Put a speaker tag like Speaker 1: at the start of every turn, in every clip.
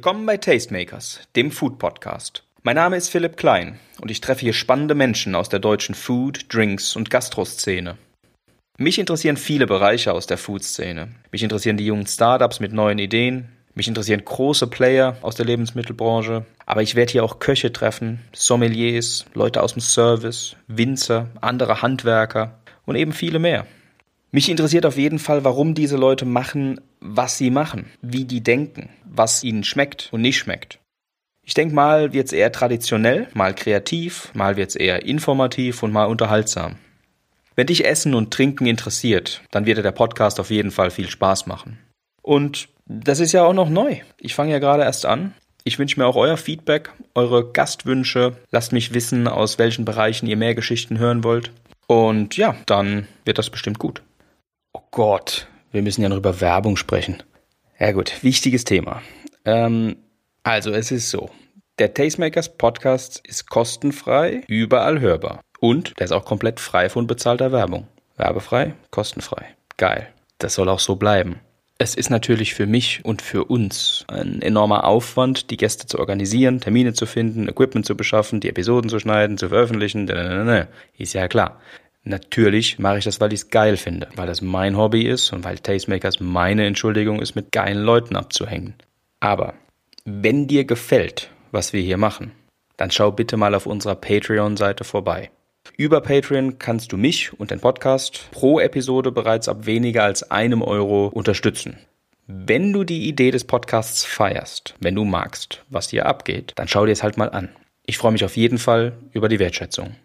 Speaker 1: Willkommen bei Tastemakers, dem Food Podcast. Mein Name ist Philipp Klein und ich treffe hier spannende Menschen aus der deutschen Food, Drinks und Gastroszene. Mich interessieren viele Bereiche aus der Food-Szene. Mich interessieren die jungen Startups mit neuen Ideen. Mich interessieren große Player aus der Lebensmittelbranche. Aber ich werde hier auch Köche treffen, Sommeliers, Leute aus dem Service, Winzer, andere Handwerker und eben viele mehr. Mich interessiert auf jeden Fall, warum diese Leute machen, was sie machen, wie die denken, was ihnen schmeckt und nicht schmeckt. Ich denke mal wird's eher traditionell, mal kreativ, mal wird's eher informativ und mal unterhaltsam. Wenn dich Essen und Trinken interessiert, dann wird dir der Podcast auf jeden Fall viel Spaß machen. Und das ist ja auch noch neu. Ich fange ja gerade erst an. Ich wünsche mir auch euer Feedback, eure Gastwünsche. Lasst mich wissen, aus welchen Bereichen ihr mehr Geschichten hören wollt. Und ja, dann wird das bestimmt gut. Gott, wir müssen ja noch über Werbung sprechen. Ja gut, wichtiges Thema. Ähm, also es ist so, der Tastemakers Podcast ist kostenfrei, überall hörbar. Und der ist auch komplett frei von bezahlter Werbung. Werbefrei, kostenfrei. Geil. Das soll auch so bleiben. Es ist natürlich für mich und für uns ein enormer Aufwand, die Gäste zu organisieren, Termine zu finden, Equipment zu beschaffen, die Episoden zu schneiden, zu veröffentlichen. Ist ja klar. Natürlich mache ich das, weil ich es geil finde, weil das mein Hobby ist und weil Tastemakers meine Entschuldigung ist, mit geilen Leuten abzuhängen. Aber wenn dir gefällt, was wir hier machen, dann schau bitte mal auf unserer Patreon-Seite vorbei. Über Patreon kannst du mich und den Podcast pro Episode bereits ab weniger als einem Euro unterstützen. Wenn du die Idee des Podcasts feierst, wenn du magst, was hier abgeht, dann schau dir es halt mal an. Ich freue mich auf jeden Fall über die Wertschätzung.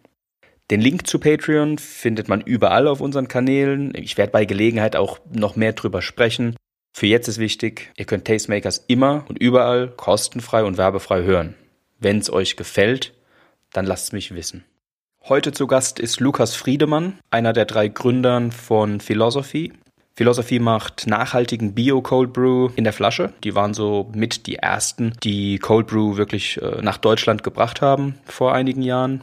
Speaker 1: Den Link zu Patreon findet man überall auf unseren Kanälen. Ich werde bei Gelegenheit auch noch mehr drüber sprechen. Für jetzt ist wichtig, ihr könnt Tastemakers immer und überall kostenfrei und werbefrei hören. Wenn es euch gefällt, dann lasst es mich wissen. Heute zu Gast ist Lukas Friedemann, einer der drei Gründern von Philosophy. Philosophy macht nachhaltigen Bio Cold Brew in der Flasche. Die waren so mit die ersten, die Cold Brew wirklich äh, nach Deutschland gebracht haben vor einigen Jahren.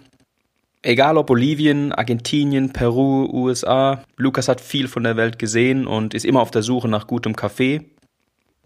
Speaker 1: Egal ob Bolivien, Argentinien, Peru, USA, Lukas hat viel von der Welt gesehen und ist immer auf der Suche nach gutem Kaffee.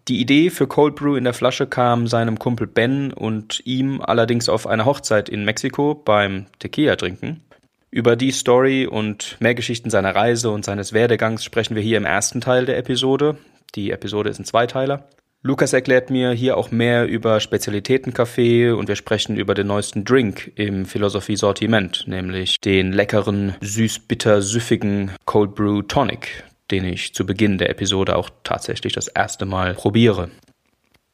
Speaker 1: Die Idee für Cold Brew in der Flasche kam seinem Kumpel Ben und ihm allerdings auf einer Hochzeit in Mexiko beim Tequila trinken. Über die Story und mehr Geschichten seiner Reise und seines Werdegangs sprechen wir hier im ersten Teil der Episode. Die Episode ist ein Zweiteiler. Lukas erklärt mir hier auch mehr über Spezialitätenkaffee und wir sprechen über den neuesten Drink im Philosophie-Sortiment, nämlich den leckeren, süß-bitter-süffigen Cold Brew Tonic, den ich zu Beginn der Episode auch tatsächlich das erste Mal probiere.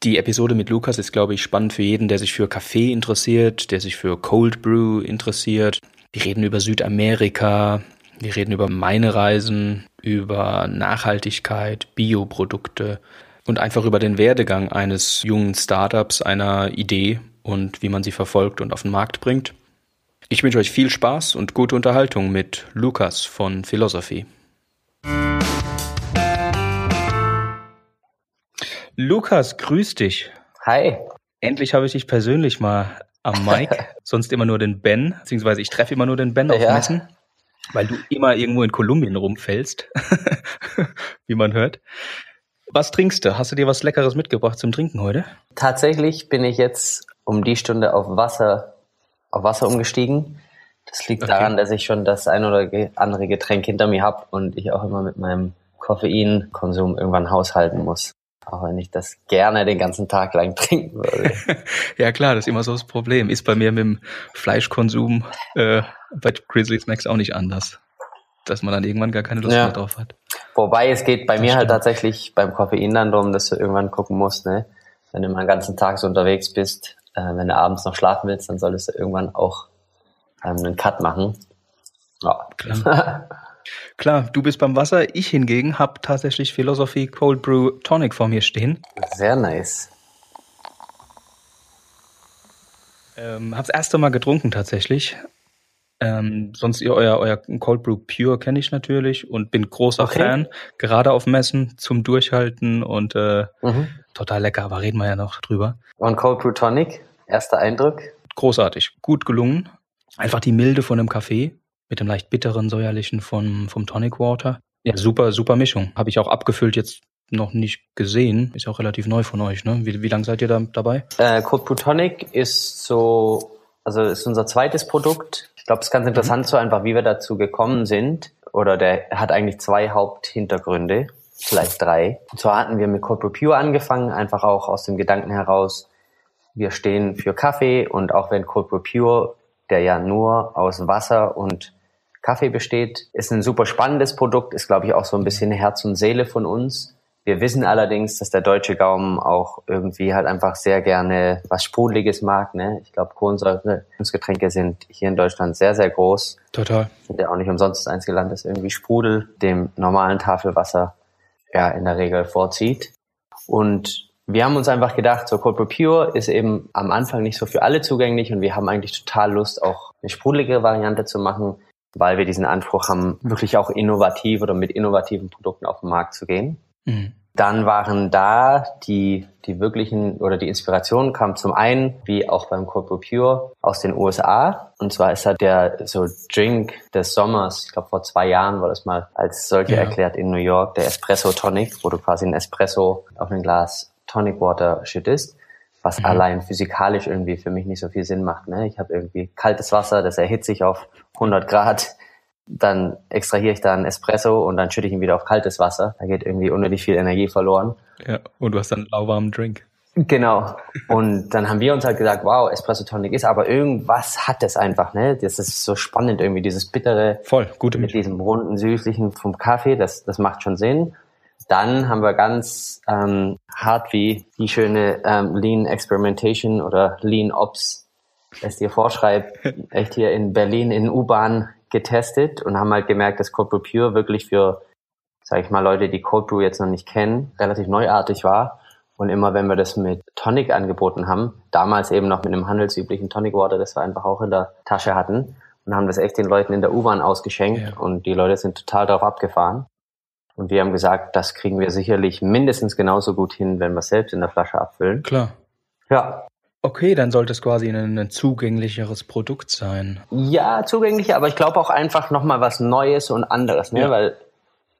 Speaker 1: Die Episode mit Lukas ist, glaube ich, spannend für jeden, der sich für Kaffee interessiert, der sich für Cold Brew interessiert. Wir reden über Südamerika, wir reden über meine Reisen, über Nachhaltigkeit, Bioprodukte, und einfach über den Werdegang eines jungen Startups, einer Idee und wie man sie verfolgt und auf den Markt bringt. Ich wünsche euch viel Spaß und gute Unterhaltung mit Lukas von Philosophy. Lukas, grüß dich.
Speaker 2: Hi.
Speaker 1: Endlich habe ich dich persönlich mal am Mic. Sonst immer nur den Ben, beziehungsweise ich treffe immer nur den Ben auf ja. Messen, weil du immer irgendwo in Kolumbien rumfällst, wie man hört. Was trinkst du? Hast du dir was Leckeres mitgebracht zum Trinken heute?
Speaker 2: Tatsächlich bin ich jetzt um die Stunde auf Wasser, auf Wasser umgestiegen. Das liegt okay. daran, dass ich schon das ein oder andere Getränk hinter mir habe und ich auch immer mit meinem Koffeinkonsum irgendwann haushalten muss. Auch wenn ich das gerne den ganzen Tag lang trinken würde.
Speaker 1: ja klar, das ist immer so das Problem. Ist bei mir mit dem Fleischkonsum äh, bei Grizzly Snacks auch nicht anders dass man dann irgendwann gar keine Lust ja. mehr drauf hat.
Speaker 2: Wobei es geht bei das mir halt stimmt. halt tatsächlich beim Koffein dann darum, dass du irgendwann gucken musst, ne? Wenn du mal den ganzen Tag so unterwegs bist, äh, wenn du abends noch schlafen willst, dann solltest du irgendwann auch ähm, einen Cut machen.
Speaker 1: Ja. Klar. Klar, du bist beim Wasser. Ich hingegen habe tatsächlich Philosophy Cold Brew Tonic vor mir stehen.
Speaker 2: Sehr nice.
Speaker 1: Ähm, hab's erste Mal getrunken tatsächlich. Ähm, sonst ihr euer, euer Cold Brew Pure kenne ich natürlich und bin großer okay. Fan, gerade auf Messen zum Durchhalten und äh, mhm. total lecker, aber reden wir ja noch drüber.
Speaker 2: Und Cold Brew Tonic, erster Eindruck?
Speaker 1: Großartig, gut gelungen. Einfach die Milde von dem Kaffee mit dem leicht bitteren, säuerlichen vom, vom Tonic Water. Ja, super, super Mischung. Habe ich auch abgefüllt jetzt noch nicht gesehen. Ist auch relativ neu von euch, ne? Wie, wie lange seid ihr da dabei?
Speaker 2: Äh, Code Plutonic ist so, also ist unser zweites Produkt. Ich glaube, es ist ganz interessant mhm. so einfach, wie wir dazu gekommen sind. Oder der hat eigentlich zwei Haupthintergründe, vielleicht drei. Und zwar hatten wir mit Code Pure angefangen, einfach auch aus dem Gedanken heraus, wir stehen für Kaffee und auch wenn Cold Brew Pure, der ja nur aus Wasser und Kaffee besteht, ist ein super spannendes Produkt, ist glaube ich auch so ein bisschen Herz und Seele von uns. Wir wissen allerdings, dass der deutsche Gaumen auch irgendwie halt einfach sehr gerne was Sprudeliges mag. Ne? Ich glaube, Kohlensäuregetränke sind hier in Deutschland sehr, sehr groß.
Speaker 1: Total.
Speaker 2: Sind ja auch nicht umsonst das einzige Land, das irgendwie Sprudel dem normalen Tafelwasser ja in der Regel vorzieht. Und wir haben uns einfach gedacht, so Cold Brew Pure ist eben am Anfang nicht so für alle zugänglich und wir haben eigentlich total Lust, auch eine sprudelige Variante zu machen, weil wir diesen Anspruch haben, wirklich auch innovativ oder mit innovativen Produkten auf den Markt zu gehen. Mhm. Dann waren da die, die wirklichen oder die Inspiration kam zum einen, wie auch beim Brew Pure, aus den USA. Und zwar ist da der so Drink des Sommers, ich glaube vor zwei Jahren war das mal als solche ja. erklärt in New York, der Espresso Tonic, wo du quasi ein Espresso auf ein Glas Tonic Water schüttest, was mhm. allein physikalisch irgendwie für mich nicht so viel Sinn macht. Ne? Ich habe irgendwie kaltes Wasser, das erhitzt sich auf 100 Grad, dann extrahiere ich da einen Espresso und dann schütte ich ihn wieder auf kaltes Wasser. Da geht irgendwie unnötig viel Energie verloren.
Speaker 1: Ja, und du hast dann einen lauwarmen Drink.
Speaker 2: Genau. Und dann haben wir uns halt gesagt, wow, Espresso Tonic ist, aber irgendwas hat es einfach, ne? Das ist so spannend irgendwie, dieses bittere.
Speaker 1: Voll, gute
Speaker 2: Mit diesem runden, süßlichen vom Kaffee, das, das macht schon Sinn. Dann haben wir ganz ähm, hart wie die schöne ähm, Lean Experimentation oder Lean Ops es dir vorschreibt, echt hier in Berlin in U-Bahn getestet und haben halt gemerkt, dass Cold Brew Pure wirklich für, sag ich mal, Leute, die Cold Brew jetzt noch nicht kennen, relativ neuartig war. Und immer wenn wir das mit Tonic angeboten haben, damals eben noch mit einem handelsüblichen Tonic Water, das wir einfach auch in der Tasche hatten, und haben das echt den Leuten in der U-Bahn ausgeschenkt ja. und die Leute sind total darauf abgefahren. Und wir haben gesagt, das kriegen wir sicherlich mindestens genauso gut hin, wenn wir selbst in der Flasche abfüllen.
Speaker 1: Klar.
Speaker 2: Ja.
Speaker 1: Okay, dann sollte es quasi ein, ein zugänglicheres Produkt sein.
Speaker 2: Ja, zugänglicher, aber ich glaube auch einfach nochmal was Neues und anderes, ne? Ja. weil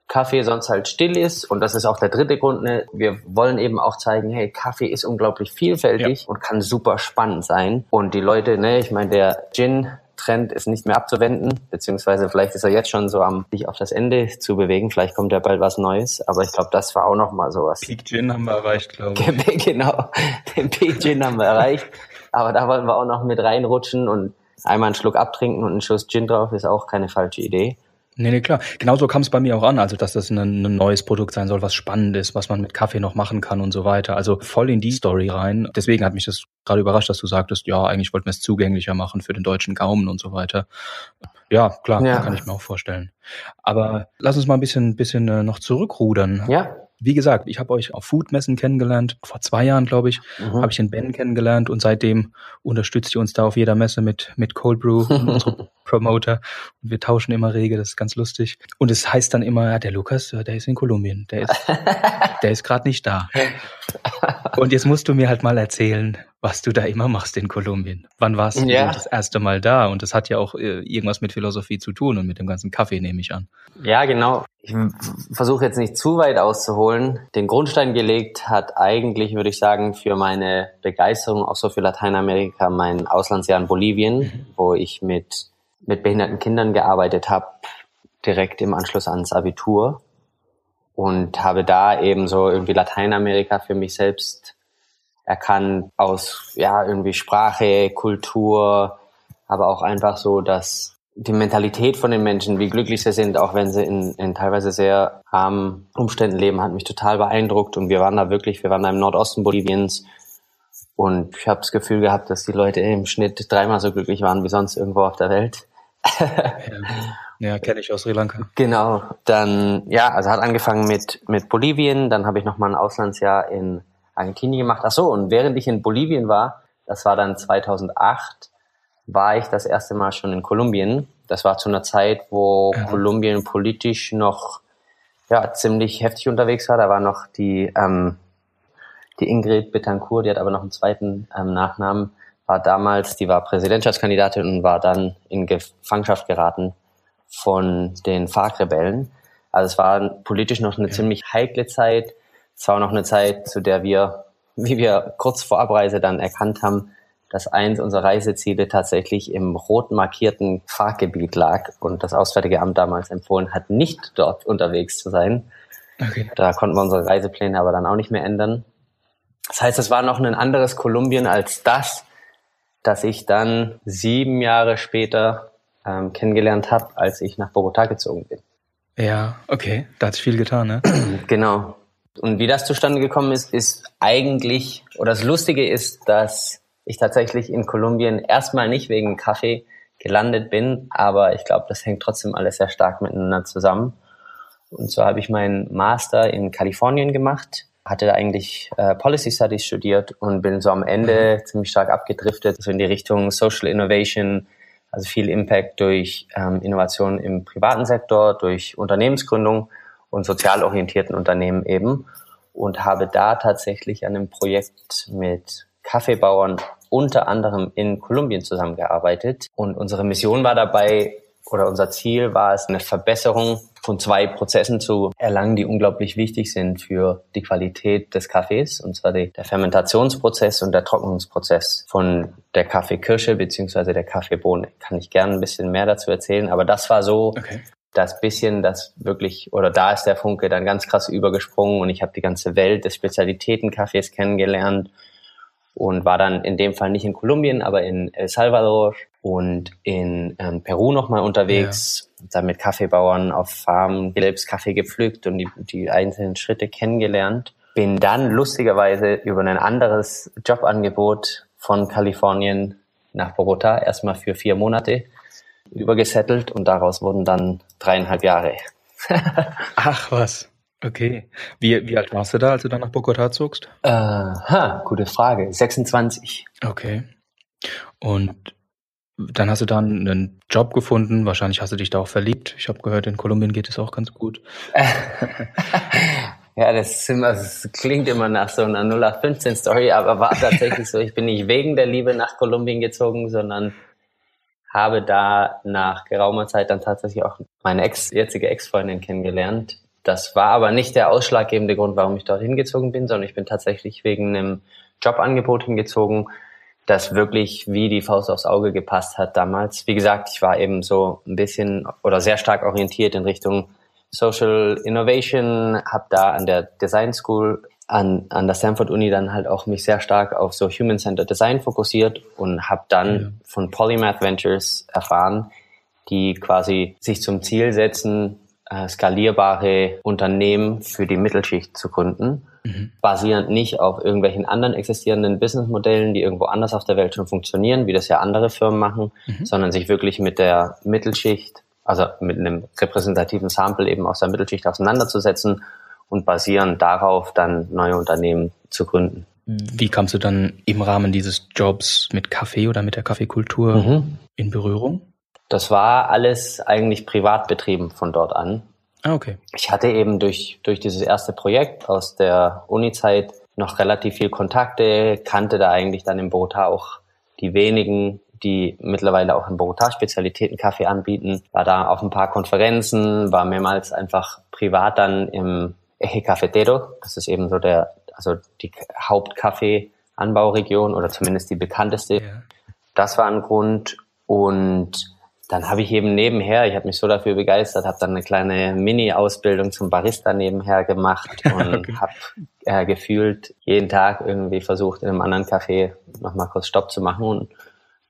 Speaker 2: Kaffee sonst halt still ist und das ist auch der dritte Grund. Ne? Wir wollen eben auch zeigen, hey, Kaffee ist unglaublich vielfältig ja. und kann super spannend sein. Und die Leute, ne, ich meine, der Gin Trend ist nicht mehr abzuwenden, beziehungsweise vielleicht ist er jetzt schon so am sich auf das Ende zu bewegen. Vielleicht kommt ja bald was Neues, aber ich glaube, das war auch noch mal sowas.
Speaker 1: Peak Gin haben wir erreicht, glaube ich.
Speaker 2: genau, den Peak Gin haben wir erreicht, aber da wollen wir auch noch mit reinrutschen und einmal einen Schluck abtrinken und einen Schuss Gin drauf ist auch keine falsche Idee.
Speaker 1: Nee, nee, klar. Genauso kam es bei mir auch an, also dass das ein, ein, neues Produkt sein soll, was spannend ist, was man mit Kaffee noch machen kann und so weiter. Also voll in die Story rein. Deswegen hat mich das gerade überrascht, dass du sagtest, ja, eigentlich wollten wir es zugänglicher machen für den deutschen Gaumen und so weiter. Ja, klar, ja. kann ich mir auch vorstellen. Aber lass uns mal ein bisschen, bisschen äh, noch zurückrudern.
Speaker 2: Ja.
Speaker 1: Wie gesagt, ich habe euch auf Foodmessen kennengelernt. Vor zwei Jahren, glaube ich, mhm. habe ich den Ben kennengelernt und seitdem unterstützt ihr uns da auf jeder Messe mit, mit Cold Brew und unsere Promoter. Und wir tauschen immer rege, das ist ganz lustig. Und es heißt dann immer, ja, der Lukas, der ist in Kolumbien, der ist, der ist gerade nicht da. Und jetzt musst du mir halt mal erzählen, was du da immer machst in Kolumbien. Wann warst du ja. das erste Mal da? Und das hat ja auch äh, irgendwas mit Philosophie zu tun und mit dem ganzen Kaffee, nehme ich an.
Speaker 2: Ja, genau. Ich versuche jetzt nicht zu weit auszuholen. Den Grundstein gelegt hat eigentlich, würde ich sagen, für meine Begeisterung auch so für Lateinamerika mein Auslandsjahr in Bolivien, mhm. wo ich mit, mit behinderten Kindern gearbeitet habe, direkt im Anschluss ans Abitur. Und habe da eben so irgendwie Lateinamerika für mich selbst er kann aus, ja, irgendwie Sprache, Kultur, aber auch einfach so, dass die Mentalität von den Menschen, wie glücklich sie sind, auch wenn sie in, in teilweise sehr armen Umständen leben, hat mich total beeindruckt. Und wir waren da wirklich, wir waren da im Nordosten Boliviens und ich habe das Gefühl gehabt, dass die Leute im Schnitt dreimal so glücklich waren wie sonst irgendwo auf der Welt.
Speaker 1: ja, kenne ich aus Sri Lanka.
Speaker 2: Genau. Dann, ja, also hat angefangen mit, mit Bolivien, dann habe ich nochmal ein Auslandsjahr in Argentinien gemacht. Ach so, und während ich in Bolivien war, das war dann 2008, war ich das erste Mal schon in Kolumbien. Das war zu einer Zeit, wo ja. Kolumbien politisch noch ja, ziemlich heftig unterwegs war. Da war noch die, ähm, die Ingrid Betancourt, die hat aber noch einen zweiten ähm, Nachnamen, war damals, die war Präsidentschaftskandidatin und war dann in Gefangenschaft geraten von den FARC-Rebellen. Also es war politisch noch eine ja. ziemlich heikle Zeit Es war auch noch eine Zeit, zu der wir, wie wir kurz vor Abreise dann erkannt haben, dass eins unserer Reiseziele tatsächlich im rot markierten Fahrgebiet lag und das Auswärtige Amt damals empfohlen hat, nicht dort unterwegs zu sein. Okay. Da konnten wir unsere Reisepläne aber dann auch nicht mehr ändern. Das heißt, es war noch ein anderes Kolumbien als das, das ich dann sieben Jahre später ähm, kennengelernt habe, als ich nach Bogotá gezogen bin.
Speaker 1: Ja, okay, da hat sich viel getan, ne?
Speaker 2: Genau. Und wie das zustande gekommen ist, ist eigentlich, oder das Lustige ist, dass ich tatsächlich in Kolumbien erstmal nicht wegen Kaffee gelandet bin, aber ich glaube, das hängt trotzdem alles sehr stark miteinander zusammen. Und zwar habe ich meinen Master in Kalifornien gemacht, hatte da eigentlich äh, Policy Studies studiert und bin so am Ende mhm. ziemlich stark abgedriftet, so in die Richtung Social Innovation, also viel Impact durch ähm, Innovation im privaten Sektor, durch Unternehmensgründung und sozial orientierten Unternehmen eben und habe da tatsächlich an einem Projekt mit Kaffeebauern unter anderem in Kolumbien zusammengearbeitet. Und unsere Mission war dabei, oder unser Ziel war es, eine Verbesserung von zwei Prozessen zu erlangen, die unglaublich wichtig sind für die Qualität des Kaffees, und zwar die, der Fermentationsprozess und der Trocknungsprozess von der Kaffeekirsche beziehungsweise der Kaffeebohne. Kann ich gerne ein bisschen mehr dazu erzählen, aber das war so okay. Das bisschen, das wirklich, oder da ist der Funke dann ganz krass übergesprungen und ich habe die ganze Welt des Spezialitätenkaffees kennengelernt und war dann in dem Fall nicht in Kolumbien, aber in El Salvador und in ähm, Peru nochmal unterwegs, ja. dann mit Kaffeebauern auf Farmen selbst Kaffee gepflückt und die, die einzelnen Schritte kennengelernt. Bin dann lustigerweise über ein anderes Jobangebot von Kalifornien nach Bogota erstmal für vier Monate übergesettelt und daraus wurden dann dreieinhalb Jahre.
Speaker 1: Ach was. Okay. Wie, wie alt warst du da, als du dann nach Bogota zogst?
Speaker 2: Aha, gute Frage. 26.
Speaker 1: Okay. Und dann hast du dann einen Job gefunden. Wahrscheinlich hast du dich da auch verliebt. Ich habe gehört, in Kolumbien geht es auch ganz gut.
Speaker 2: ja, das, immer, das, klingt immer nach so einer 0815-Story, aber war tatsächlich so. Ich bin nicht wegen der Liebe nach Kolumbien gezogen, sondern habe da nach geraumer Zeit dann tatsächlich auch meine ex, jetzige Ex-Freundin kennengelernt. Das war aber nicht der ausschlaggebende Grund, warum ich dort hingezogen bin, sondern ich bin tatsächlich wegen einem Jobangebot hingezogen, das wirklich wie die Faust aufs Auge gepasst hat damals. Wie gesagt, ich war eben so ein bisschen oder sehr stark orientiert in Richtung Social Innovation, habe da an der Design School an, an der Stanford Uni dann halt auch mich sehr stark auf so Human-Centered Design fokussiert und habe dann ja. von Polymath Ventures erfahren, die quasi sich zum Ziel setzen, äh, skalierbare Unternehmen für die Mittelschicht zu gründen mhm. basierend nicht auf irgendwelchen anderen existierenden Businessmodellen, die irgendwo anders auf der Welt schon funktionieren, wie das ja andere Firmen machen, mhm. sondern sich wirklich mit der Mittelschicht, also mit einem repräsentativen Sample eben aus der Mittelschicht auseinanderzusetzen und basierend darauf dann neue Unternehmen zu gründen.
Speaker 1: Wie kamst du dann im Rahmen dieses Jobs mit Kaffee oder mit der Kaffeekultur mhm. in Berührung?
Speaker 2: Das war alles eigentlich privat betrieben von dort an.
Speaker 1: Ah, okay.
Speaker 2: Ich hatte eben durch, durch dieses erste Projekt aus der Uni-Zeit noch relativ viel Kontakte, kannte da eigentlich dann in Bogota auch die wenigen, die mittlerweile auch in Bogota Spezialitäten-Kaffee anbieten, war da auf ein paar Konferenzen, war mehrmals einfach privat dann im Eje Cafetero, das ist eben so der, also die Hauptkaffee-Anbauregion oder zumindest die bekannteste. Ja. Das war ein Grund und dann habe ich eben nebenher, ich habe mich so dafür begeistert, habe dann eine kleine Mini-Ausbildung zum Barista nebenher gemacht und okay. habe äh, gefühlt jeden Tag irgendwie versucht, in einem anderen Café nochmal kurz Stopp zu machen und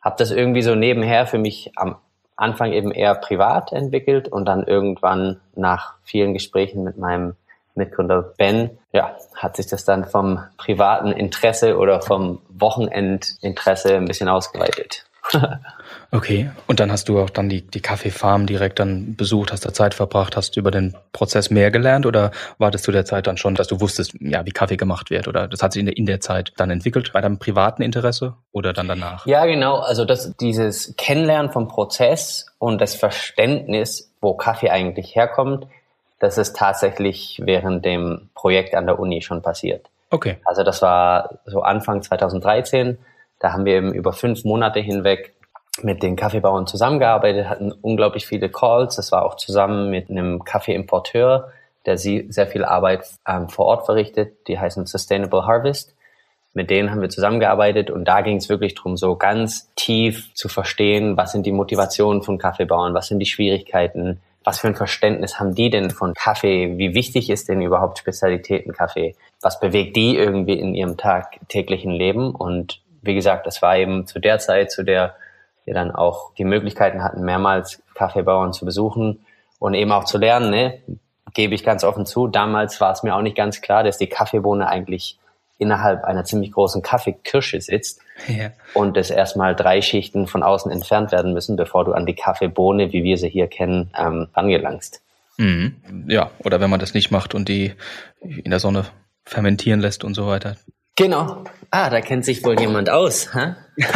Speaker 2: habe das irgendwie so nebenher für mich am Anfang eben eher privat entwickelt und dann irgendwann nach vielen Gesprächen mit meinem Mitgründer Ben, ja, hat sich das dann vom privaten Interesse oder vom Wochenendinteresse ein bisschen ausgeweitet.
Speaker 1: Okay, und dann hast du auch dann die, die Kaffeefarm direkt dann besucht, hast da Zeit verbracht, hast über den Prozess mehr gelernt oder wartest du der Zeit dann schon, dass du wusstest, ja, wie Kaffee gemacht wird oder das hat sich in der, in der Zeit dann entwickelt bei deinem privaten Interesse oder dann danach?
Speaker 2: Ja, genau, also das, dieses Kennenlernen vom Prozess und das Verständnis, wo Kaffee eigentlich herkommt, das ist tatsächlich während dem Projekt an der Uni schon passiert.
Speaker 1: Okay.
Speaker 2: Also das war so Anfang 2013 da haben wir eben über fünf Monate hinweg mit den Kaffeebauern zusammengearbeitet, hatten unglaublich viele Calls. Das war auch zusammen mit einem Kaffeeimporteur, der sehr viel Arbeit ähm, vor Ort verrichtet. Die heißen Sustainable Harvest. Mit denen haben wir zusammengearbeitet und da ging es wirklich darum, so ganz tief zu verstehen, was sind die Motivationen von Kaffeebauern, was sind die Schwierigkeiten, was für ein Verständnis haben die denn von Kaffee, wie wichtig ist denn überhaupt Spezialitätenkaffee, was bewegt die irgendwie in ihrem tagtäglichen Leben? Und wie gesagt, das war eben zu der Zeit, zu der wir dann auch die Möglichkeiten hatten, mehrmals Kaffeebauern zu besuchen und eben auch zu lernen, ne, gebe ich ganz offen zu, damals war es mir auch nicht ganz klar, dass die Kaffeebohne eigentlich innerhalb einer ziemlich großen Kaffeekirsche sitzt ja. und es erstmal drei Schichten von außen entfernt werden müssen, bevor du an die Kaffeebohne, wie wir sie hier kennen, ähm, angelangst.
Speaker 1: Mhm. Ja, oder wenn man das nicht macht und die in der Sonne fermentieren lässt und so weiter.
Speaker 2: Genau. Ah, da kennt sich wohl jemand aus. Hä?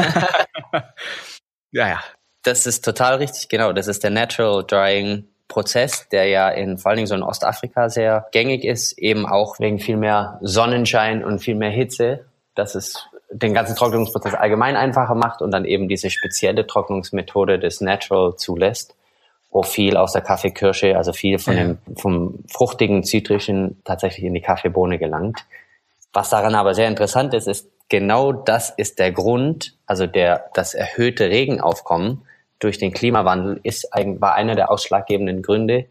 Speaker 1: ja, ja.
Speaker 2: Das ist total richtig, genau. Das ist der Natural Drying Prozess, der ja in vor allen Dingen so in Ostafrika sehr gängig ist, eben auch wegen viel mehr Sonnenschein und viel mehr Hitze, dass es den ganzen Trocknungsprozess allgemein einfacher macht und dann eben diese spezielle Trocknungsmethode des Natural zulässt, wo viel aus der Kaffeekirsche, also viel von dem vom fruchtigen, zitrischen tatsächlich in die Kaffeebohne gelangt. Was daran aber sehr interessant ist, ist genau das ist der Grund, also der das erhöhte Regenaufkommen, durch den Klimawandel ist eigentlich, war einer der ausschlaggebenden Gründe,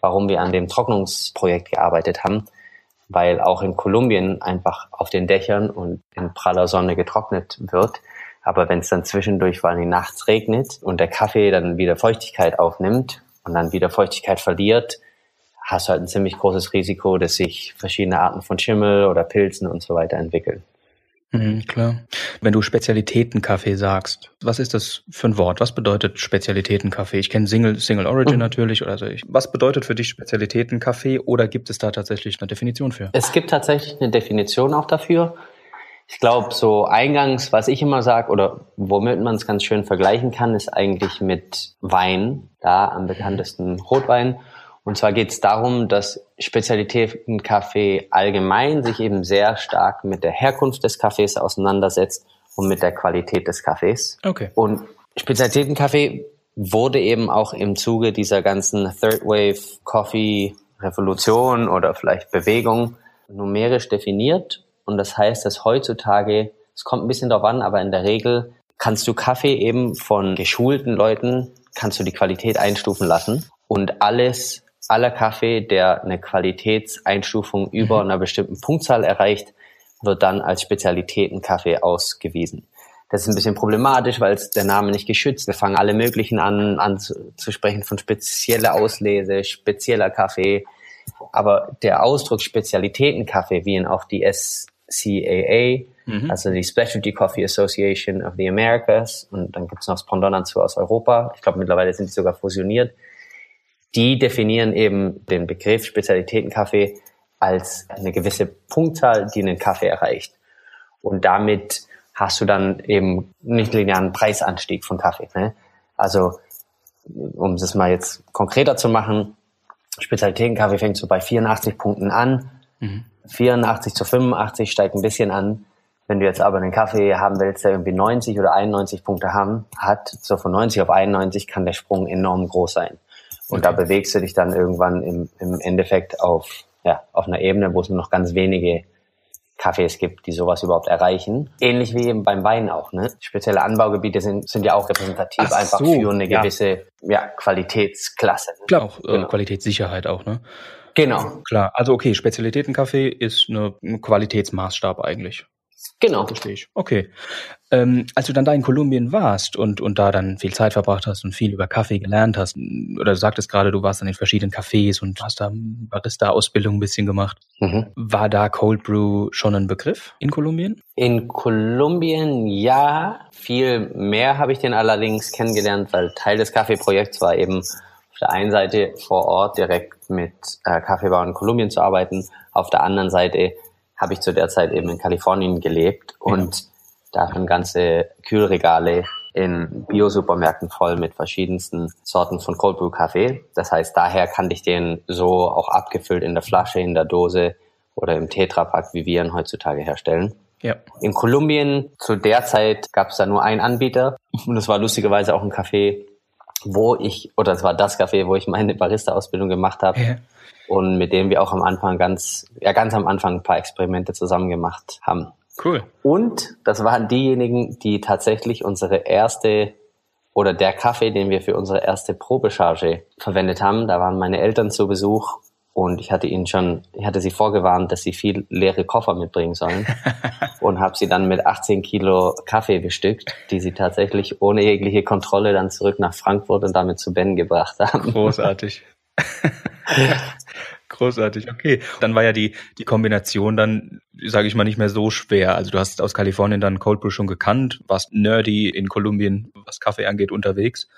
Speaker 2: warum wir an dem Trocknungsprojekt gearbeitet haben, weil auch in Kolumbien einfach auf den Dächern und in praller Sonne getrocknet wird. Aber wenn es dann zwischendurch vor allem nachts regnet und der Kaffee dann wieder Feuchtigkeit aufnimmt und dann wieder Feuchtigkeit verliert, hast du halt ein ziemlich großes Risiko, dass sich verschiedene Arten von Schimmel oder Pilzen und so weiter entwickeln.
Speaker 1: Mhm, klar. Wenn du Spezialitätenkaffee sagst, was ist das für ein Wort? Was bedeutet Spezialitätenkaffee? Ich kenne Single, Single Origin mhm. natürlich. Oder also ich, was bedeutet für dich Spezialitätenkaffee oder gibt es da tatsächlich eine Definition für?
Speaker 2: Es gibt tatsächlich eine Definition auch dafür. Ich glaube, so eingangs, was ich immer sage oder womit man es ganz schön vergleichen kann, ist eigentlich mit Wein, da am bekanntesten Rotwein. Und zwar geht es darum, dass Spezialitätenkaffee allgemein sich eben sehr stark mit der Herkunft des Kaffees auseinandersetzt und mit der Qualität des Kaffees.
Speaker 1: Okay.
Speaker 2: Und Spezialitätenkaffee wurde eben auch im Zuge dieser ganzen Third Wave Coffee Revolution oder vielleicht Bewegung numerisch definiert. Und das heißt, dass heutzutage, es kommt ein bisschen darauf an, aber in der Regel kannst du Kaffee eben von geschulten Leuten, kannst du die Qualität einstufen lassen. Und alles aller Kaffee, der eine Qualitätseinstufung über mhm. einer bestimmten Punktzahl erreicht, wird dann als Spezialitätenkaffee ausgewiesen. Das ist ein bisschen problematisch, weil der Name nicht geschützt. Wir fangen alle möglichen an, an zu, zu sprechen von spezieller Auslese, spezieller Kaffee. Aber der Ausdruck Spezialitätenkaffee, wie ihn auch die SCAA, mhm. also die Specialty Coffee Association of the Americas, und dann gibt es noch das Pendant dazu aus Europa. Ich glaube, mittlerweile sind die sogar fusioniert die definieren eben den Begriff Spezialitätenkaffee als eine gewisse Punktzahl, die einen Kaffee erreicht. Und damit hast du dann eben nicht linearen Preisanstieg von Kaffee. Ne? Also, um das mal jetzt konkreter zu machen, Spezialitätenkaffee fängt so bei 84 Punkten an. Mhm. 84 zu 85 steigt ein bisschen an. Wenn du jetzt aber einen Kaffee haben willst, der irgendwie 90 oder 91 Punkte haben, hat, so von 90 auf 91 kann der Sprung enorm groß sein. Und okay. da bewegst du dich dann irgendwann im, im Endeffekt auf, ja, auf einer Ebene, wo es nur noch ganz wenige Kaffees gibt, die sowas überhaupt erreichen. Ähnlich wie eben beim Wein auch. Ne? Spezielle Anbaugebiete sind, sind ja auch repräsentativ Ach einfach so, für eine gewisse ja. ja Qualitätsklasse.
Speaker 1: Ne? Klar, auch äh, genau. Qualitätssicherheit auch. Ne?
Speaker 2: Genau.
Speaker 1: Klar, also okay, Spezialitätenkaffee ist eine, ein Qualitätsmaßstab eigentlich.
Speaker 2: Genau.
Speaker 1: Verstehe ich. Okay. Ähm, als du dann da in Kolumbien warst und, und da dann viel Zeit verbracht hast und viel über Kaffee gelernt hast, oder du sagtest gerade, du warst dann in verschiedenen Cafés und hast da Barista-Ausbildung ein bisschen gemacht. Mhm. War da Cold Brew schon ein Begriff in Kolumbien?
Speaker 2: In Kolumbien ja. Viel mehr habe ich den allerdings kennengelernt, weil Teil des Kaffeeprojekts war eben auf der einen Seite vor Ort direkt mit äh, Kaffeebauern in Kolumbien zu arbeiten, auf der anderen Seite habe ich zu der Zeit eben in Kalifornien gelebt und ja. da waren ganze Kühlregale in Bio-Supermärkten voll mit verschiedensten Sorten von Cold Brew Kaffee. Das heißt, daher kannte ich den so auch abgefüllt in der Flasche, in der Dose oder im Tetrapack, wie wir ihn heutzutage herstellen.
Speaker 1: Ja.
Speaker 2: In Kolumbien zu der Zeit gab es da nur einen Anbieter und das war lustigerweise auch ein Café, wo ich, oder es war das Café, wo ich meine Barista-Ausbildung gemacht habe. Ja. Und mit dem wir auch am Anfang ganz, ja ganz am Anfang ein paar Experimente zusammen gemacht haben.
Speaker 1: Cool.
Speaker 2: Und das waren diejenigen, die tatsächlich unsere erste oder der Kaffee, den wir für unsere erste Probecharge verwendet haben. Da waren meine Eltern zu Besuch und ich hatte ihnen schon, ich hatte sie vorgewarnt, dass sie viel leere Koffer mitbringen sollen und habe sie dann mit 18 Kilo Kaffee bestückt, die sie tatsächlich ohne jegliche Kontrolle dann zurück nach Frankfurt und damit zu Ben gebracht haben.
Speaker 1: Großartig. Großartig, okay. Dann war ja die, die Kombination dann, sage ich mal, nicht mehr so schwer. Also du hast aus Kalifornien dann Cold Brew schon gekannt, warst nerdy in Kolumbien, was Kaffee angeht, unterwegs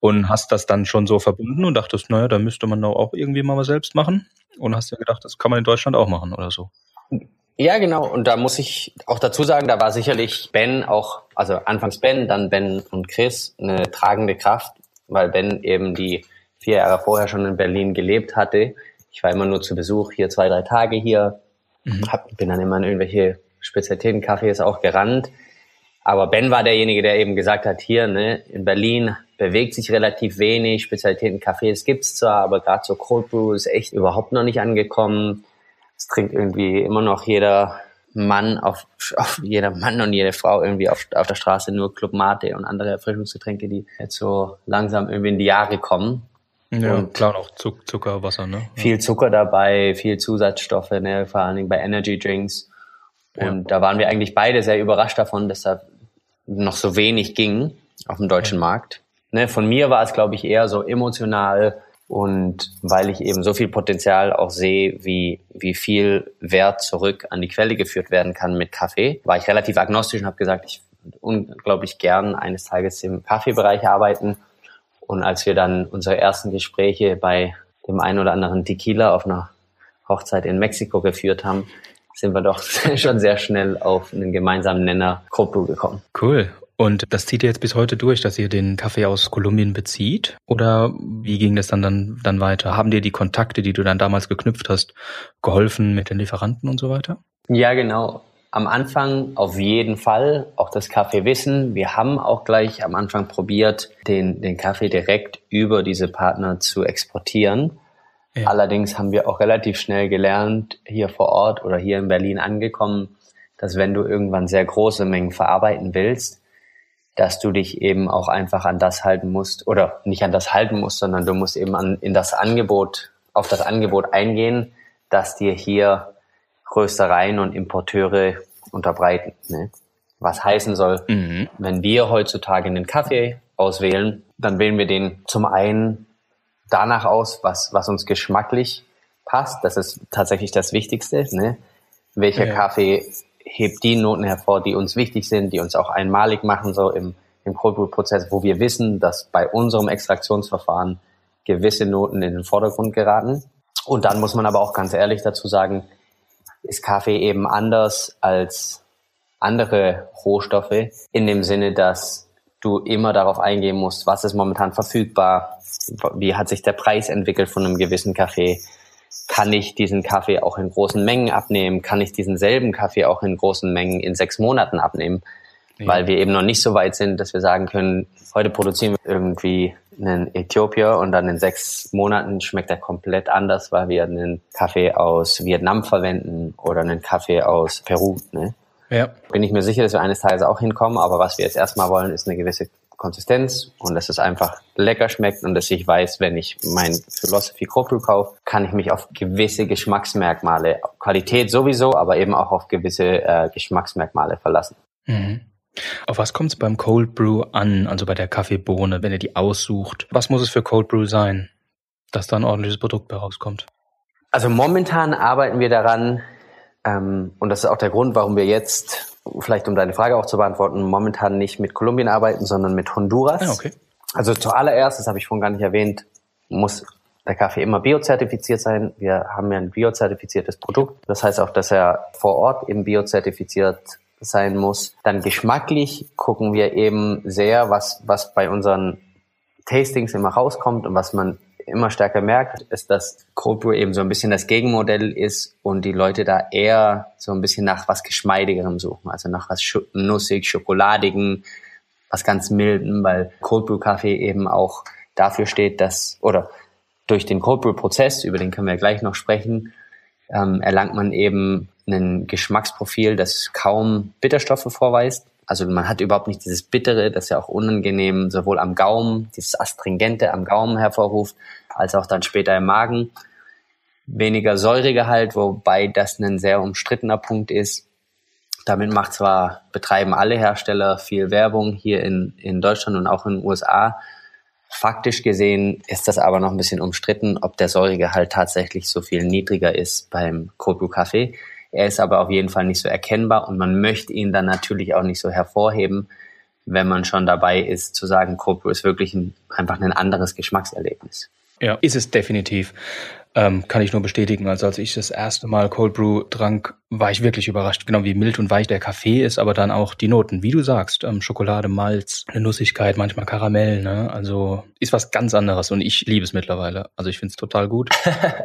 Speaker 1: und hast das dann schon so verbunden und dachtest, naja, da müsste man doch auch irgendwie mal was selbst machen und hast ja gedacht, das kann man in Deutschland auch machen oder so.
Speaker 2: Ja, genau. Und da muss ich auch dazu sagen, da war sicherlich Ben auch, also anfangs Ben, dann Ben und Chris eine tragende Kraft, weil Ben eben die vier Jahre vorher schon in Berlin gelebt hatte ich war immer nur zu Besuch hier zwei, drei Tage hier, mhm. hab, bin dann immer in irgendwelche Spezialitäten-Cafés auch gerannt. Aber Ben war derjenige, der eben gesagt hat, hier ne, in Berlin bewegt sich relativ wenig, Spezialitäten-Cafés gibt's zwar, aber gerade so Cold Brew ist echt überhaupt noch nicht angekommen. Es trinkt irgendwie immer noch jeder Mann auf, auf jeder Mann und jede Frau irgendwie auf, auf der Straße nur Club Mate und andere Erfrischungsgetränke, die jetzt so langsam irgendwie in die Jahre kommen.
Speaker 1: Ja, und klar, auch Zucker, Wasser, ne?
Speaker 2: Viel Zucker dabei, viel Zusatzstoffe, ne? vor allen Dingen bei Energy Drinks. Und ja. da waren wir eigentlich beide sehr überrascht davon, dass da noch so wenig ging auf dem deutschen ja. Markt. Ne? Von mir war es, glaube ich, eher so emotional und weil ich eben so viel Potenzial auch sehe, wie, wie viel Wert zurück an die Quelle geführt werden kann mit Kaffee, war ich relativ agnostisch und habe gesagt, ich würde unglaublich gern eines Tages im Kaffeebereich arbeiten und als wir dann unsere ersten Gespräche bei dem einen oder anderen Tequila auf einer Hochzeit in Mexiko geführt haben, sind wir doch schon sehr schnell auf einen gemeinsamen Nenner Cold gekommen.
Speaker 1: Cool. Und das zieht ihr jetzt bis heute durch, dass ihr den Kaffee aus Kolumbien bezieht? Oder wie ging das dann, dann, dann weiter? Haben dir die Kontakte, die du dann damals geknüpft hast, geholfen mit den Lieferanten und so weiter?
Speaker 2: Ja, genau am Anfang auf jeden Fall auch das Kaffeewissen. Wir haben auch gleich am Anfang probiert, den, den Kaffee direkt über diese Partner zu exportieren. Ja. Allerdings haben wir auch relativ schnell gelernt, hier vor Ort oder hier in Berlin angekommen, dass wenn du irgendwann sehr große Mengen verarbeiten willst, dass du dich eben auch einfach an das halten musst oder nicht an das halten musst, sondern du musst eben an, in das Angebot, auf das Angebot eingehen, dass dir hier Röstereien und Importeure unterbreiten. Ne? Was heißen soll, mhm. wenn wir heutzutage einen Kaffee auswählen, dann wählen wir den zum einen danach aus, was, was uns geschmacklich passt. Das ist tatsächlich das Wichtigste. Ne? Welcher ja. Kaffee hebt die Noten hervor, die uns wichtig sind, die uns auch einmalig machen, so im, im Cold Brew Prozess, wo wir wissen, dass bei unserem Extraktionsverfahren gewisse Noten in den Vordergrund geraten. Und dann muss man aber auch ganz ehrlich dazu sagen, ist Kaffee eben anders als andere Rohstoffe in dem Sinne, dass du immer darauf eingehen musst, was ist momentan verfügbar, wie hat sich der Preis entwickelt von einem gewissen Kaffee, kann ich diesen Kaffee auch in großen Mengen abnehmen, kann ich diesen selben Kaffee auch in großen Mengen in sechs Monaten abnehmen, ja. weil wir eben noch nicht so weit sind, dass wir sagen können, heute produzieren wir irgendwie einen Äthiopier und dann in sechs Monaten schmeckt er komplett anders, weil wir einen Kaffee aus Vietnam verwenden oder einen Kaffee aus Peru. Ne? Ja. Bin ich mir sicher, dass wir eines Tages auch hinkommen, aber was wir jetzt erstmal wollen, ist eine gewisse Konsistenz und dass es einfach lecker schmeckt und dass ich weiß, wenn ich mein Philosophy Cold Brew kaufe, kann ich mich auf gewisse Geschmacksmerkmale, Qualität sowieso, aber eben auch auf gewisse äh, Geschmacksmerkmale verlassen.
Speaker 1: Mhm. Auf was kommt es beim Cold Brew an, also bei der Kaffeebohne, wenn ihr die aussucht? Was muss es für Cold Brew sein, dass da ein ordentliches Produkt bei rauskommt?
Speaker 2: Also momentan arbeiten wir daran, ähm, und das ist auch der Grund, warum wir jetzt, vielleicht um deine Frage auch zu beantworten, momentan nicht mit Kolumbien arbeiten, sondern mit Honduras.
Speaker 1: Ah, okay.
Speaker 2: Also zuallererst, das habe ich vorhin gar nicht erwähnt, muss der Kaffee immer biozertifiziert sein. Wir haben ja ein biozertifiziertes Produkt. Das heißt auch, dass er vor Ort eben biozertifiziert sein muss. Dann geschmacklich gucken wir eben sehr, was, was bei unseren Tastings immer rauskommt und was man immer stärker merkt, ist, dass Cold Brew eben so ein bisschen das Gegenmodell ist und die Leute da eher so ein bisschen nach was Geschmeidigerem suchen, also nach was nussig, schokoladigen, was ganz Milden, weil Cold Brew Kaffee eben auch dafür steht, dass, oder durch den Cold Brew Prozess, über den können wir gleich noch sprechen, ähm, erlangt man eben ein Geschmacksprofil, das kaum Bitterstoffe vorweist. Also man hat überhaupt nicht dieses Bittere, das ja auch unangenehm sowohl am Gaumen, dieses Astringente am Gaumen hervorruft, als auch dann später im Magen. Weniger Säuregehalt, wobei das ein sehr umstrittener Punkt ist. Damit macht zwar, betreiben alle Hersteller viel Werbung hier in, in Deutschland und auch in den USA. Faktisch gesehen ist das aber noch ein bisschen umstritten, ob der Säuregehalt tatsächlich so viel niedriger ist beim Cold Brew Kaffee. Er ist aber auf jeden Fall nicht so erkennbar und man möchte ihn dann natürlich auch nicht so hervorheben, wenn man schon dabei ist, zu sagen, Cold Brew ist wirklich ein, einfach ein anderes Geschmackserlebnis.
Speaker 1: Ja, ist es definitiv. Ähm, kann ich nur bestätigen. Also als ich das erste Mal Cold Brew trank, war ich wirklich überrascht, genau wie mild und weich der Kaffee ist, aber dann auch die Noten, wie du sagst, ähm, Schokolade, Malz, eine Nussigkeit, manchmal Karamell. Ne? Also ist was ganz anderes und ich liebe es mittlerweile. Also ich finde es total gut.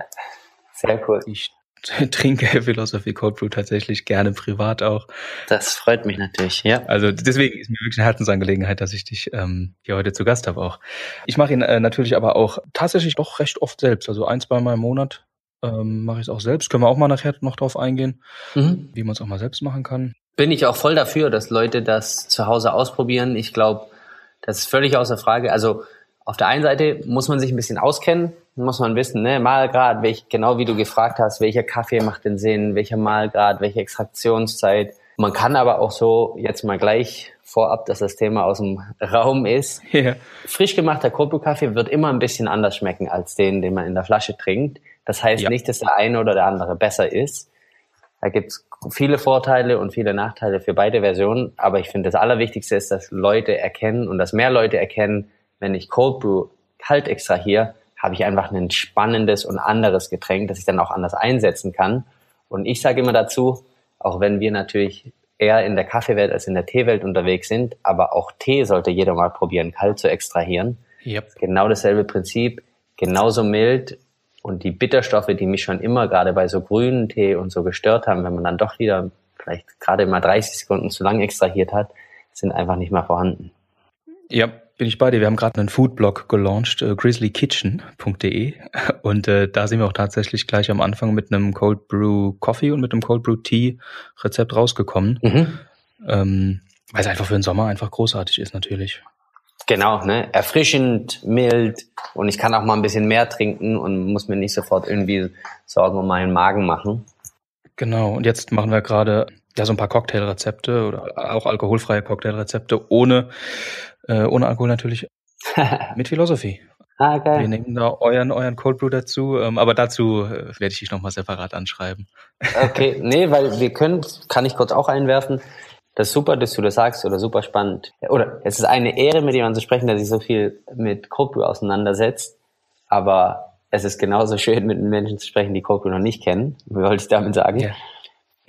Speaker 2: Sehr cool.
Speaker 1: Ich trinke Philosophy Cold Brew tatsächlich gerne privat auch.
Speaker 2: Das freut mich natürlich, ja.
Speaker 1: Also deswegen ist mir wirklich eine Herzensangelegenheit, dass ich dich ähm, hier heute zu Gast habe auch. Ich mache ihn äh, natürlich aber auch tatsächlich doch recht oft selbst. Also ein, zwei Mal im Monat ähm, mache ich es auch selbst. Können wir auch mal nachher noch drauf eingehen, mhm. wie man es auch mal selbst machen kann.
Speaker 2: Bin ich auch voll dafür, dass Leute das zu Hause ausprobieren. Ich glaube, das ist völlig außer Frage. Also auf der einen Seite muss man sich ein bisschen auskennen muss man wissen, ne? Mahlgrad, welch, genau wie du gefragt hast, welcher Kaffee macht den Sinn, welcher Mahlgrad, welche Extraktionszeit. Man kann aber auch so jetzt mal gleich vorab, dass das Thema aus dem Raum ist. Yeah. Frisch gemachter Kopu-Kaffee wird immer ein bisschen anders schmecken als den, den man in der Flasche trinkt. Das heißt ja. nicht, dass der eine oder der andere besser ist. Da gibt's viele Vorteile und viele Nachteile für beide Versionen. Aber ich finde, das Allerwichtigste ist, dass Leute erkennen und dass mehr Leute erkennen, wenn ich Cold Brew kalt extrahiere, habe ich einfach ein spannendes und anderes Getränk, das ich dann auch anders einsetzen kann. Und ich sage immer dazu, auch wenn wir natürlich eher in der Kaffeewelt als in der Teewelt unterwegs sind, aber auch Tee sollte jeder mal probieren, kalt zu extrahieren. Yep. Genau dasselbe Prinzip, genauso mild und die Bitterstoffe, die mich schon immer gerade bei so grünen Tee und so gestört haben, wenn man dann doch wieder vielleicht gerade mal 30 Sekunden zu lang extrahiert hat, sind einfach nicht mehr vorhanden.
Speaker 1: Ja, bin ich bei dir. Wir haben gerade einen Foodblog gelauncht, äh, grizzlykitchen.de. Und äh, da sind wir auch tatsächlich gleich am Anfang mit einem Cold Brew Coffee und mit einem Cold Brew Tea Rezept rausgekommen. Mhm. Ähm, weil es einfach für den Sommer einfach großartig ist natürlich.
Speaker 2: Genau, ne? Erfrischend, mild und ich kann auch mal ein bisschen mehr trinken und muss mir nicht sofort irgendwie Sorgen um meinen Magen machen.
Speaker 1: Genau, und jetzt machen wir gerade ja so ein paar Cocktailrezepte oder auch alkoholfreie Cocktailrezepte ohne äh, ohne Alkohol natürlich. mit Philosophie. Ah, geil. Wir nehmen da euren, euren Cold Brew dazu, ähm, aber dazu äh, werde ich dich nochmal separat anschreiben.
Speaker 2: Okay, nee, weil wir können, kann ich kurz auch einwerfen. Das ist super, dass du das sagst oder super spannend. Oder es ist eine Ehre, mit jemandem zu sprechen, der sich so viel mit Cold Brew auseinandersetzt. Aber es ist genauso schön, mit Menschen zu sprechen, die Cold Brew noch nicht kennen. Wie wollte ich damit sagen? Ja.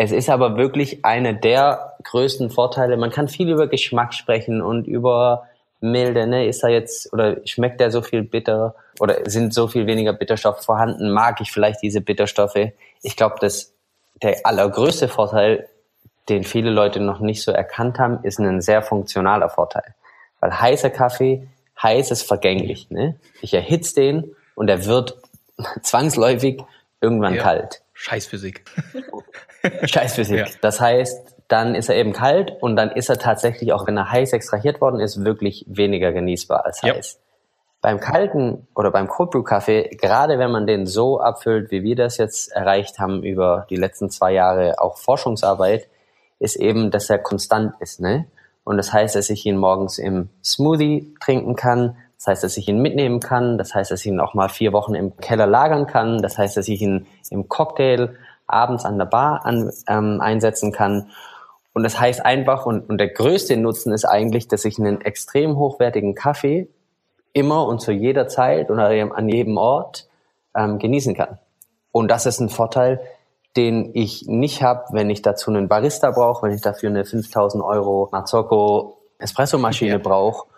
Speaker 2: Es ist aber wirklich eine der größten Vorteile. Man kann viel über Geschmack sprechen und über Milde, ne? Ist da jetzt, oder schmeckt der so viel bitter oder sind so viel weniger Bitterstoffe vorhanden? Mag ich vielleicht diese Bitterstoffe? Ich glaube, dass der allergrößte Vorteil, den viele Leute noch nicht so erkannt haben, ist ein sehr funktionaler Vorteil. Weil heißer Kaffee, heiß ist vergänglich, ne? Ich erhitze den und er wird zwangsläufig irgendwann ja. kalt.
Speaker 1: Scheißphysik.
Speaker 2: Scheißphysik. Ja. Das heißt, dann ist er eben kalt und dann ist er tatsächlich, auch wenn er heiß extrahiert worden ist, wirklich weniger genießbar als ja. heiß. Beim kalten oder beim Cold Brew Kaffee, gerade wenn man den so abfüllt, wie wir das jetzt erreicht haben über die letzten zwei Jahre auch Forschungsarbeit, ist eben, dass er konstant ist, ne? Und das heißt, dass ich ihn morgens im Smoothie trinken kann. Das heißt, dass ich ihn mitnehmen kann. Das heißt, dass ich ihn auch mal vier Wochen im Keller lagern kann. Das heißt, dass ich ihn im Cocktail abends an der Bar an, ähm, einsetzen kann. Und das heißt einfach, und, und der größte Nutzen ist eigentlich, dass ich einen extrem hochwertigen Kaffee immer und zu jeder Zeit und an jedem Ort ähm, genießen kann. Und das ist ein Vorteil, den ich nicht habe, wenn ich dazu einen Barista brauche, wenn ich dafür eine 5000 Euro Mazzocco Espressomaschine ja. brauche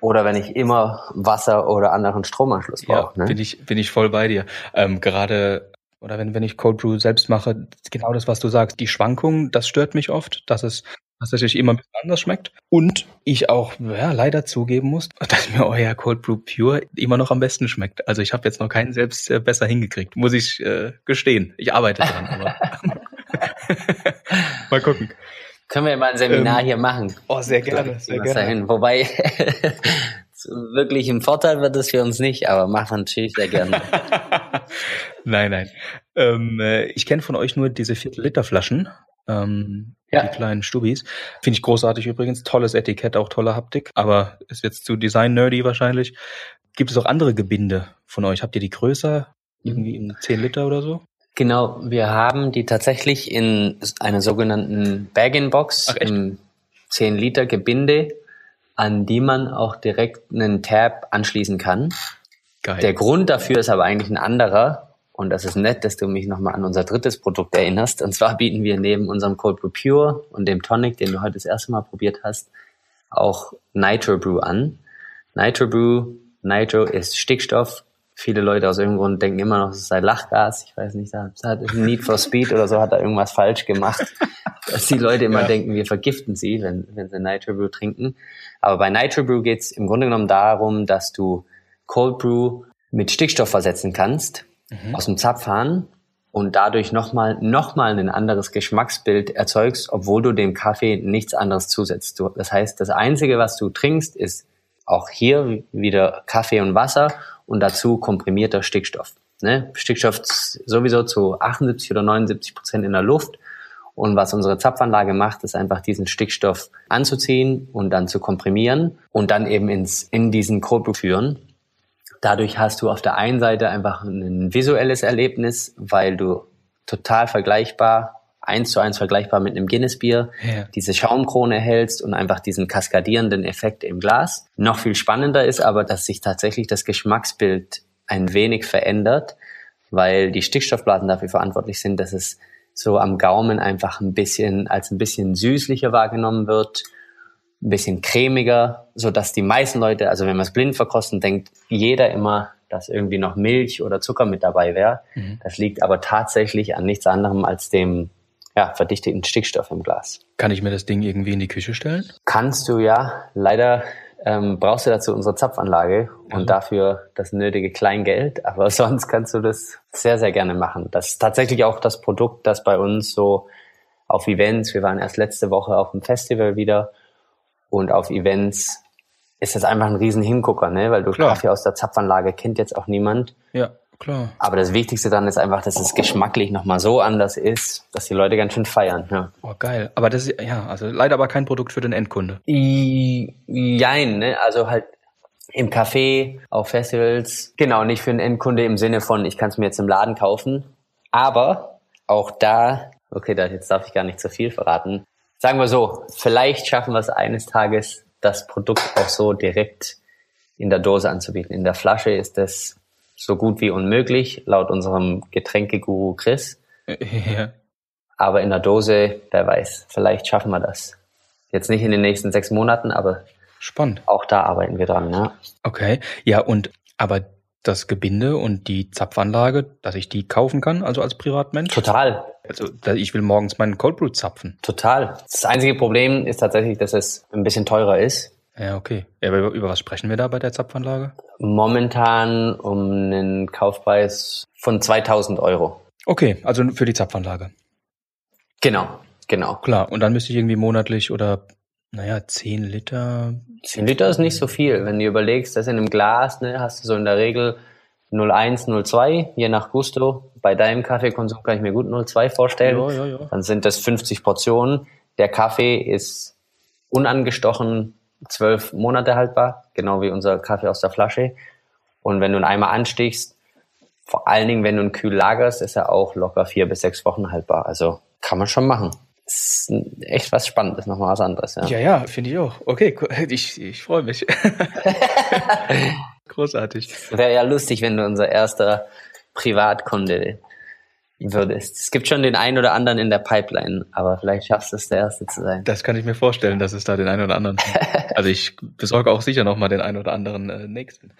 Speaker 2: oder wenn ich immer Wasser oder anderen Stromanschluss brauche.
Speaker 1: Ja, ne? bin ich bin ich voll bei dir. Ähm, gerade oder wenn, wenn ich Cold Brew selbst mache, genau das, was du sagst, die Schwankung, das stört mich oft, dass es was natürlich immer ein bisschen anders schmeckt. Und ich auch ja, leider zugeben muss, dass mir euer Cold Brew Pure immer noch am besten schmeckt. Also ich habe jetzt noch keinen selbst äh, besser hingekriegt, muss ich äh, gestehen. Ich arbeite dran, aber mal gucken.
Speaker 2: Können wir mal ein Seminar ähm, hier machen?
Speaker 1: Oh, sehr gerne, sehr gerne.
Speaker 2: Dahin. Wobei wirklich ein Vorteil wird es für uns nicht, aber machen wir natürlich sehr gerne.
Speaker 1: nein, nein. Ähm, äh, ich kenne von euch nur diese Viertel-Liter-Flaschen. Ähm, ja. Die kleinen Stubis. Finde ich großartig übrigens. Tolles Etikett, auch tolle Haptik. Aber ist jetzt zu Design-nerdy wahrscheinlich. Gibt es auch andere Gebinde von euch? Habt ihr die größer? Irgendwie in 10 Liter oder so?
Speaker 2: Genau, wir haben die tatsächlich in einer sogenannten Bag-in-Box im 10 Liter Gebinde, an die man auch direkt einen Tab anschließen kann. Geil. Der Grund dafür ist aber eigentlich ein anderer. Und das ist nett, dass du mich nochmal an unser drittes Produkt erinnerst. Und zwar bieten wir neben unserem Cold Brew Pure und dem Tonic, den du heute das erste Mal probiert hast, auch Nitro Brew an. Nitro Brew, Nitro ist Stickstoff. Viele Leute aus irgendeinem Grund denken immer noch, es sei Lachgas. Ich weiß nicht, da hat Need for Speed oder so hat da irgendwas falsch gemacht. Dass die Leute immer ja. denken, wir vergiften sie, wenn, wenn sie Nitro Brew trinken. Aber bei Nitro Brew geht es im Grunde genommen darum, dass du Cold Brew mit Stickstoff versetzen kannst mhm. aus dem Zapfhahn und dadurch nochmal noch mal ein anderes Geschmacksbild erzeugst, obwohl du dem Kaffee nichts anderes zusetzt. Du, das heißt, das Einzige, was du trinkst, ist auch hier wieder Kaffee und Wasser und dazu komprimierter Stickstoff. Ne? Stickstoff sowieso zu 78 oder 79 Prozent in der Luft. Und was unsere Zapfanlage macht, ist einfach diesen Stickstoff anzuziehen und dann zu komprimieren und dann eben ins, in diesen Cold führen. Dadurch hast du auf der einen Seite einfach ein visuelles Erlebnis, weil du total vergleichbar, eins zu eins vergleichbar mit einem Guinness-Bier, ja. diese Schaumkrone hältst und einfach diesen kaskadierenden Effekt im Glas. Noch viel spannender ist aber, dass sich tatsächlich das Geschmacksbild ein wenig verändert, weil die Stickstoffblasen dafür verantwortlich sind, dass es so am Gaumen einfach ein bisschen als ein bisschen süßlicher wahrgenommen wird ein bisschen cremiger, so dass die meisten Leute, also wenn man es blind verkosten, denkt jeder immer, dass irgendwie noch Milch oder Zucker mit dabei wäre. Mhm. Das liegt aber tatsächlich an nichts anderem als dem ja, verdichteten Stickstoff im Glas.
Speaker 1: Kann ich mir das Ding irgendwie in die Küche stellen?
Speaker 2: Kannst du ja. Leider ähm, brauchst du dazu unsere Zapfanlage und dafür das nötige Kleingeld. Aber sonst kannst du das sehr, sehr gerne machen. Das ist tatsächlich auch das Produkt, das bei uns so auf Events, wir waren erst letzte Woche auf dem Festival wieder und auf Events ist das einfach ein riesen Hingucker, ne? Weil du klar. Kaffee aus der Zapfanlage kennt jetzt auch niemand.
Speaker 1: Ja, klar.
Speaker 2: Aber das Wichtigste dann ist einfach, dass es geschmacklich nochmal so anders ist, dass die Leute ganz schön feiern. Ja.
Speaker 1: Oh, geil. Aber das ist, ja, also leider aber kein Produkt für den Endkunde.
Speaker 2: jein, ne? Also halt im Café, auf Festivals. Genau, nicht für den Endkunde im Sinne von, ich kann es mir jetzt im Laden kaufen. Aber auch da, okay, da, jetzt darf ich gar nicht zu viel verraten, sagen wir so, vielleicht schaffen wir es eines Tages, das Produkt auch so direkt in der Dose anzubieten. In der Flasche ist das so gut wie unmöglich, laut unserem Getränkeguru Chris. Ja. Aber in der Dose, wer weiß, vielleicht schaffen wir das. Jetzt nicht in den nächsten sechs Monaten, aber
Speaker 1: spannend.
Speaker 2: Auch da arbeiten wir dran, ja.
Speaker 1: Okay, ja und aber das Gebinde und die Zapfanlage, dass ich die kaufen kann, also als Privatmensch?
Speaker 2: Total.
Speaker 1: Also ich will morgens meinen Cold Brew zapfen.
Speaker 2: Total. Das einzige Problem ist tatsächlich, dass es ein bisschen teurer ist.
Speaker 1: Ja, okay. Ja, aber über was sprechen wir da bei der Zapfanlage?
Speaker 2: Momentan um einen Kaufpreis von 2000 Euro.
Speaker 1: Okay, also für die Zapfanlage.
Speaker 2: Genau, genau.
Speaker 1: Klar, und dann müsste ich irgendwie monatlich oder naja, 10 Liter.
Speaker 2: 10 Liter ist nicht so viel. Wenn du überlegst, das in einem Glas, ne, hast du so in der Regel 0,1, 0,2, je nach Gusto. Bei deinem Kaffeekonsum kann ich mir gut 0,2 vorstellen. Ja, ja, ja. Dann sind das 50 Portionen. Der Kaffee ist unangestochen zwölf Monate haltbar, genau wie unser Kaffee aus der Flasche. Und wenn du ihn einmal anstichst, vor allen Dingen, wenn du ihn kühl lagerst, ist er auch locker vier bis sechs Wochen haltbar. Also kann man schon machen ist echt was Spannendes, nochmal was anderes. Ja,
Speaker 1: ja, ja finde ich auch. Okay, ich, ich freue mich. Großartig.
Speaker 2: Wäre ja lustig, wenn du unser erster Privatkunde würdest. Es gibt schon den einen oder anderen in der Pipeline, aber vielleicht schaffst du es, der Erste zu sein.
Speaker 1: Das kann ich mir vorstellen, dass es da den einen oder anderen. also ich besorge auch sicher nochmal den einen oder anderen äh, nächsten.